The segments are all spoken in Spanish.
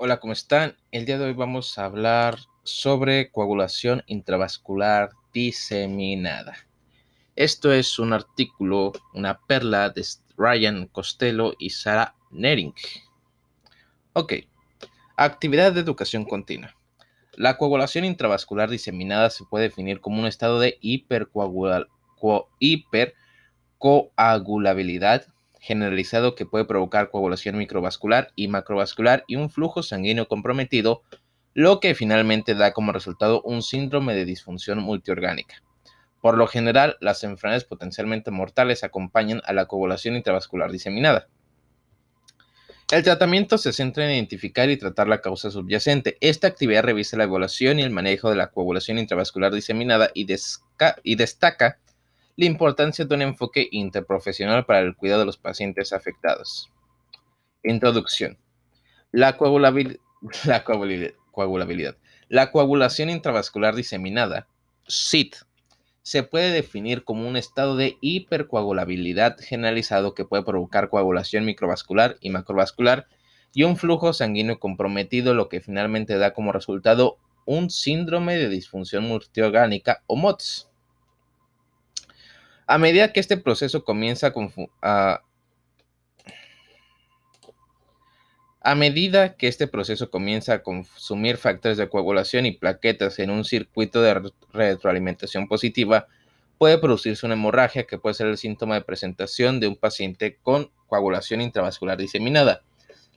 Hola, ¿cómo están? El día de hoy vamos a hablar sobre coagulación intravascular diseminada. Esto es un artículo, una perla de Ryan Costello y Sarah Nering. Ok, actividad de educación continua. La coagulación intravascular diseminada se puede definir como un estado de hipercoagulabilidad generalizado que puede provocar coagulación microvascular y macrovascular y un flujo sanguíneo comprometido, lo que finalmente da como resultado un síndrome de disfunción multiorgánica. Por lo general, las enfermedades potencialmente mortales acompañan a la coagulación intravascular diseminada. El tratamiento se centra en identificar y tratar la causa subyacente. Esta actividad revisa la evaluación y el manejo de la coagulación intravascular diseminada y, y destaca la importancia de un enfoque interprofesional para el cuidado de los pacientes afectados. Introducción. La, la, coagulabilidad. La coagulación intravascular diseminada, SIT, se puede definir como un estado de hipercoagulabilidad generalizado que puede provocar coagulación microvascular y macrovascular y un flujo sanguíneo comprometido, lo que finalmente da como resultado un síndrome de disfunción multiorgánica o MOTS. A medida que este proceso comienza a, a medida que este proceso comienza a consumir factores de coagulación y plaquetas en un circuito de retroalimentación positiva, puede producirse una hemorragia que puede ser el síntoma de presentación de un paciente con coagulación intravascular diseminada.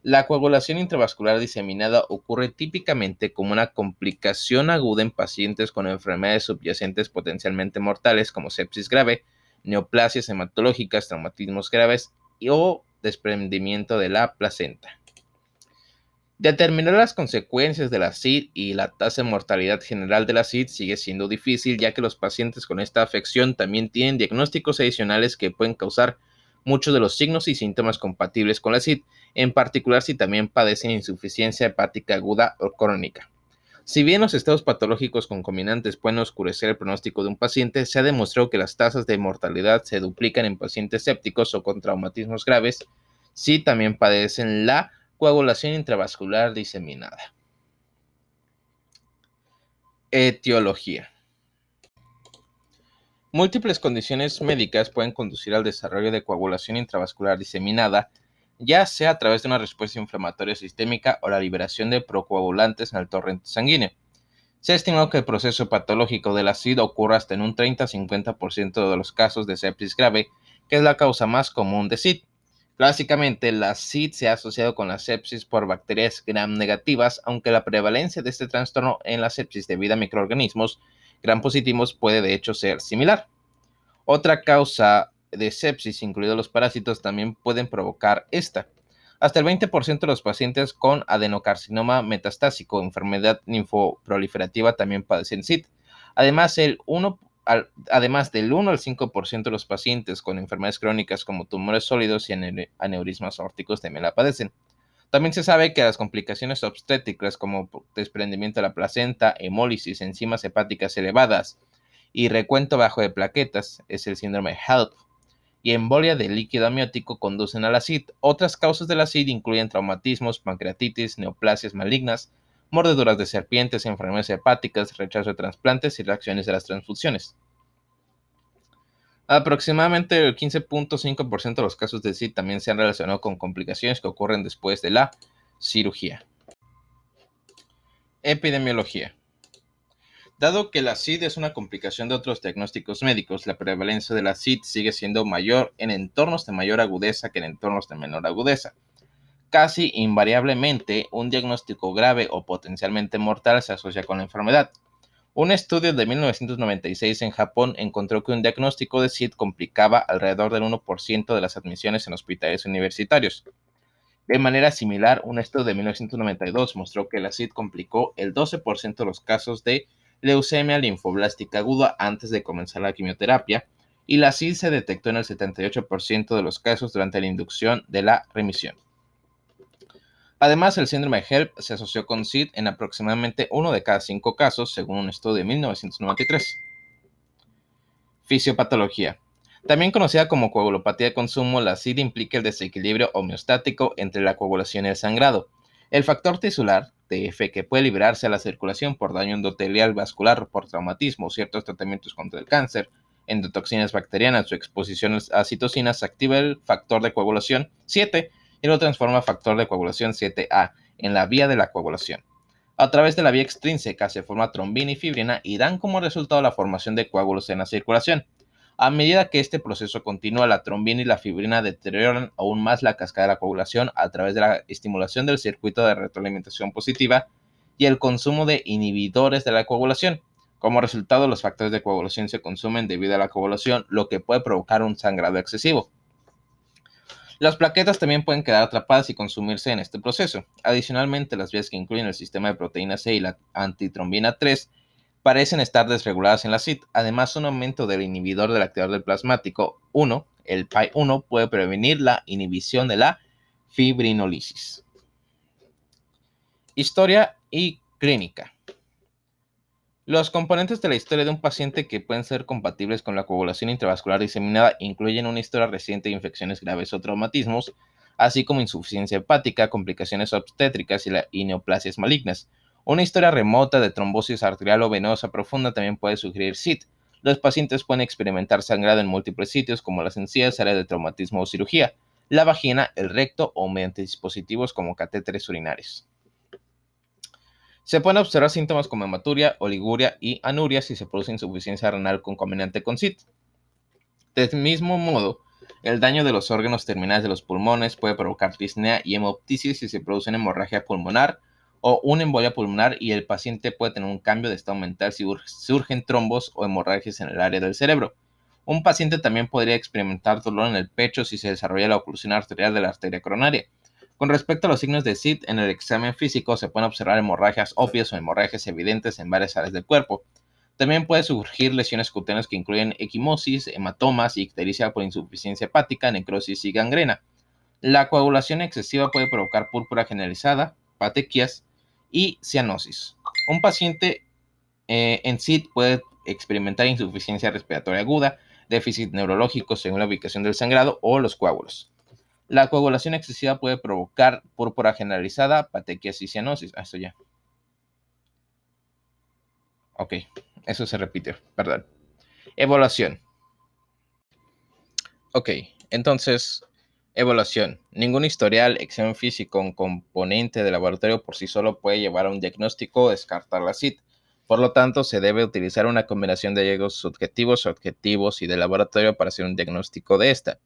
La coagulación intravascular diseminada ocurre típicamente como una complicación aguda en pacientes con enfermedades subyacentes potencialmente mortales como sepsis grave, neoplasias hematológicas, traumatismos graves y, o desprendimiento de la placenta. Determinar las consecuencias de la CID y la tasa de mortalidad general de la CID sigue siendo difícil ya que los pacientes con esta afección también tienen diagnósticos adicionales que pueden causar muchos de los signos y síntomas compatibles con la CID, en particular si también padecen insuficiencia hepática aguda o crónica. Si bien los estados patológicos concomitantes pueden oscurecer el pronóstico de un paciente, se ha demostrado que las tasas de mortalidad se duplican en pacientes sépticos o con traumatismos graves si también padecen la coagulación intravascular diseminada. Etiología. Múltiples condiciones médicas pueden conducir al desarrollo de coagulación intravascular diseminada ya sea a través de una respuesta inflamatoria sistémica o la liberación de procoagulantes en el torrente sanguíneo. Se ha estimado que el proceso patológico de la SID ocurre hasta en un 30-50% de los casos de sepsis grave, que es la causa más común de SID. Clásicamente, la SID se ha asociado con la sepsis por bacterias gram negativas, aunque la prevalencia de este trastorno en la sepsis debido a microorganismos gram positivos puede de hecho ser similar. Otra causa de sepsis, incluidos los parásitos, también pueden provocar esta. Hasta el 20% de los pacientes con adenocarcinoma metastásico, enfermedad linfoproliferativa, también padecen SID. Además, el 1, además del 1 al 5% de los pacientes con enfermedades crónicas como tumores sólidos y aneurismas órticos también la padecen. También se sabe que las complicaciones obstétricas como desprendimiento de la placenta, hemólisis, enzimas hepáticas elevadas y recuento bajo de plaquetas es el síndrome HELP y embolia de líquido amniótico conducen a la. Otras causas de la incluyen traumatismos, pancreatitis, neoplasias malignas, mordeduras de serpientes, enfermedades hepáticas, rechazo de trasplantes y reacciones de las transfusiones. Aproximadamente el 15.5% de los casos de CID también se han relacionado con complicaciones que ocurren después de la cirugía. Epidemiología. Dado que la SID es una complicación de otros diagnósticos médicos, la prevalencia de la SID sigue siendo mayor en entornos de mayor agudeza que en entornos de menor agudeza. Casi invariablemente, un diagnóstico grave o potencialmente mortal se asocia con la enfermedad. Un estudio de 1996 en Japón encontró que un diagnóstico de SID complicaba alrededor del 1% de las admisiones en hospitales universitarios. De manera similar, un estudio de 1992 mostró que la SID complicó el 12% de los casos de leucemia linfoblástica aguda antes de comenzar la quimioterapia y la SID se detectó en el 78% de los casos durante la inducción de la remisión. Además, el síndrome de HELP se asoció con SID en aproximadamente uno de cada cinco casos, según un estudio de 1993. Fisiopatología. También conocida como coagulopatía de consumo, la SID implica el desequilibrio homeostático entre la coagulación y el sangrado. El factor tisular, TF, que puede liberarse a la circulación por daño endotelial vascular, por traumatismo, ciertos tratamientos contra el cáncer, endotoxinas bacterianas o exposición a citocinas, activa el factor de coagulación 7 y lo transforma a factor de coagulación 7A en la vía de la coagulación. A través de la vía extrínseca se forma trombina y fibrina y dan como resultado la formación de coágulos en la circulación. A medida que este proceso continúa, la trombina y la fibrina deterioran aún más la cascada de la coagulación a través de la estimulación del circuito de retroalimentación positiva y el consumo de inhibidores de la coagulación. Como resultado, los factores de coagulación se consumen debido a la coagulación, lo que puede provocar un sangrado excesivo. Las plaquetas también pueden quedar atrapadas y consumirse en este proceso. Adicionalmente, las vías que incluyen el sistema de proteína C y la antitrombina 3 parecen estar desreguladas en la CIT. Además, un aumento del inhibidor del activador del plasmático 1, el PI1, puede prevenir la inhibición de la fibrinolisis. Historia y clínica. Los componentes de la historia de un paciente que pueden ser compatibles con la coagulación intravascular diseminada incluyen una historia reciente de infecciones graves o traumatismos, así como insuficiencia hepática, complicaciones obstétricas y, neoplasias malignas. Una historia remota de trombosis arterial o venosa profunda también puede sugerir SIT. Los pacientes pueden experimentar sangrado en múltiples sitios como las encías, áreas de traumatismo o cirugía, la vagina, el recto o mediante dispositivos como catéteres urinarios. Se pueden observar síntomas como hematuria, oliguria y anuria si se produce insuficiencia renal concomitante con SIT. Del mismo modo, el daño de los órganos terminales de los pulmones puede provocar disnea y hemoptisis si se produce una hemorragia pulmonar, o una embolia pulmonar y el paciente puede tener un cambio de estado mental si surgen trombos o hemorragias en el área del cerebro. Un paciente también podría experimentar dolor en el pecho si se desarrolla la oclusión arterial de la arteria coronaria. Con respecto a los signos de SID, en el examen físico se pueden observar hemorragias obvias o hemorragias evidentes en varias áreas del cuerpo. También puede surgir lesiones cutáneas que incluyen equimosis, hematomas, ictericia por insuficiencia hepática, necrosis y gangrena. La coagulación excesiva puede provocar púrpura generalizada, patequias, y cianosis. Un paciente eh, en SID puede experimentar insuficiencia respiratoria aguda, déficit neurológico según la ubicación del sangrado o los coágulos. La coagulación excesiva puede provocar púrpura generalizada, patequias y cianosis. Ah, esto ya. Ok, eso se repite, perdón. Evaluación. Ok, entonces Evaluación. Ningún historial, examen físico o componente de laboratorio por sí solo puede llevar a un diagnóstico o descartar la CIT. Por lo tanto, se debe utilizar una combinación de hallazgos subjetivos, objetivos y de laboratorio para hacer un diagnóstico de esta.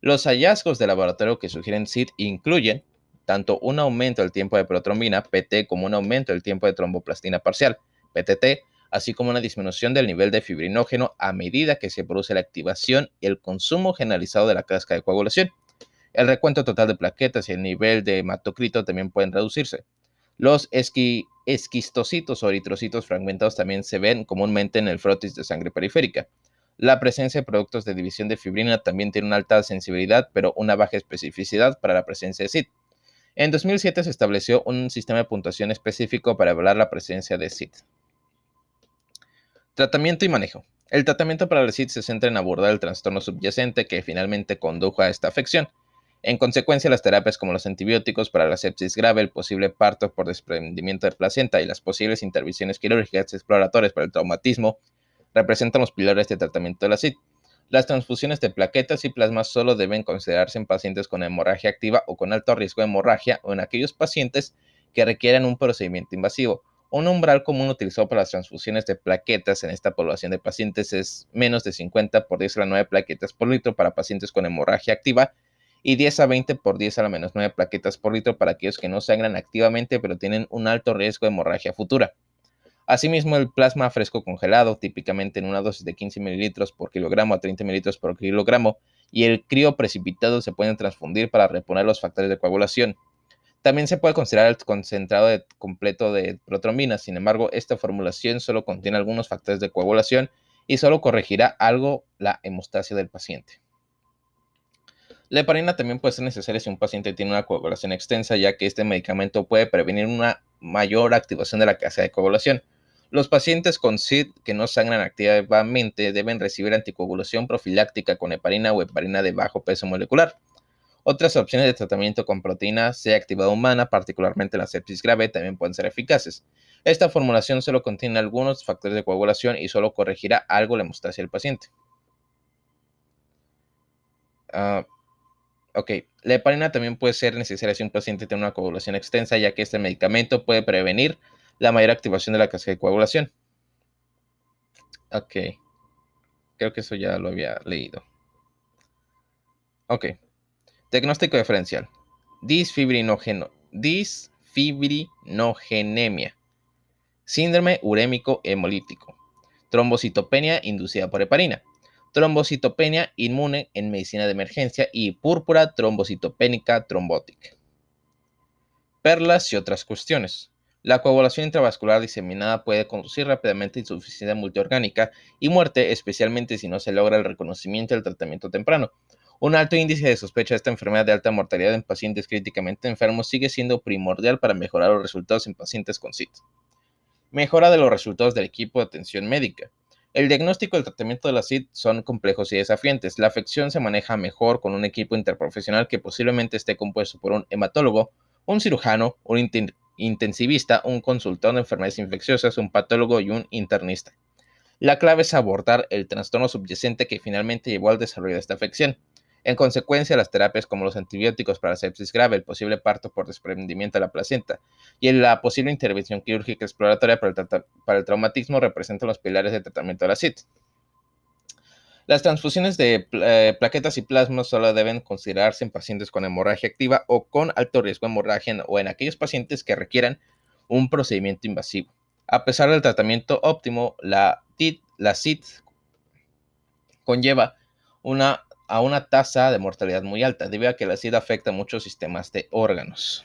Los hallazgos de laboratorio que sugieren CIT incluyen tanto un aumento del tiempo de protrombina, PT, como un aumento del tiempo de tromboplastina parcial, PTT, así como una disminución del nivel de fibrinógeno a medida que se produce la activación y el consumo generalizado de la casca de coagulación. El recuento total de plaquetas y el nivel de hematocrito también pueden reducirse. Los esquistocitos o eritrocitos fragmentados también se ven comúnmente en el frotis de sangre periférica. La presencia de productos de división de fibrina también tiene una alta sensibilidad, pero una baja especificidad para la presencia de SID. En 2007 se estableció un sistema de puntuación específico para evaluar la presencia de SID. Tratamiento y manejo. El tratamiento para el SID se centra en abordar el trastorno subyacente que finalmente condujo a esta afección. En consecuencia, las terapias como los antibióticos para la sepsis grave, el posible parto por desprendimiento de placenta y las posibles intervenciones quirúrgicas exploratorias para el traumatismo representan los pilares de tratamiento de la CID. Las transfusiones de plaquetas y plasma solo deben considerarse en pacientes con hemorragia activa o con alto riesgo de hemorragia o en aquellos pacientes que requieren un procedimiento invasivo. Un umbral común utilizado para las transfusiones de plaquetas en esta población de pacientes es menos de 50 por 10 a la 9 plaquetas por litro para pacientes con hemorragia activa y 10 a 20 por 10 a la menos 9 plaquetas por litro para aquellos que no sangran activamente pero tienen un alto riesgo de hemorragia futura. Asimismo, el plasma fresco congelado, típicamente en una dosis de 15 mililitros por kilogramo a 30 mililitros por kilogramo, y el crío precipitado se pueden transfundir para reponer los factores de coagulación. También se puede considerar el concentrado completo de protrombina, sin embargo, esta formulación solo contiene algunos factores de coagulación y solo corregirá algo la hemostasia del paciente. La heparina también puede ser necesaria si un paciente tiene una coagulación extensa, ya que este medicamento puede prevenir una mayor activación de la casa de coagulación. Los pacientes con SID que no sangran activamente deben recibir anticoagulación profiláctica con heparina o heparina de bajo peso molecular. Otras opciones de tratamiento con proteína C activada humana, particularmente la sepsis grave, también pueden ser eficaces. Esta formulación solo contiene algunos factores de coagulación y solo corregirá algo la hemostasia del paciente. Uh, ok, la heparina también puede ser necesaria si un paciente tiene una coagulación extensa, ya que este medicamento puede prevenir la mayor activación de la cascada de coagulación. Ok, creo que eso ya lo había leído. Ok, diagnóstico diferencial. disfibrinogenemia. Síndrome urémico hemolítico. Trombocitopenia inducida por heparina trombocitopenia inmune en medicina de emergencia y púrpura trombocitopénica trombótica. Perlas y otras cuestiones. La coagulación intravascular diseminada puede conducir rápidamente a insuficiencia multiorgánica y muerte, especialmente si no se logra el reconocimiento del tratamiento temprano. Un alto índice de sospecha de esta enfermedad de alta mortalidad en pacientes críticamente enfermos sigue siendo primordial para mejorar los resultados en pacientes con CIT. Mejora de los resultados del equipo de atención médica. El diagnóstico y el tratamiento de la CID son complejos y desafiantes. La afección se maneja mejor con un equipo interprofesional que posiblemente esté compuesto por un hematólogo, un cirujano, un intensivista, un consultor de enfermedades infecciosas, un patólogo y un internista. La clave es abordar el trastorno subyacente que finalmente llevó al desarrollo de esta afección. En consecuencia, las terapias como los antibióticos para sepsis grave, el posible parto por desprendimiento de la placenta y la posible intervención quirúrgica exploratoria para el, traumatismo representan los pilares de tratamiento de la CIT. Las transfusiones de eh, plaquetas y plasma solo deben considerarse en pacientes con hemorragia activa o con alto riesgo de hemorragia o en aquellos pacientes que requieran un procedimiento invasivo. A pesar del tratamiento óptimo, la, TIT, la CIT conlleva una a una tasa de mortalidad muy alta, debido a que la SIDA afecta a muchos sistemas de órganos.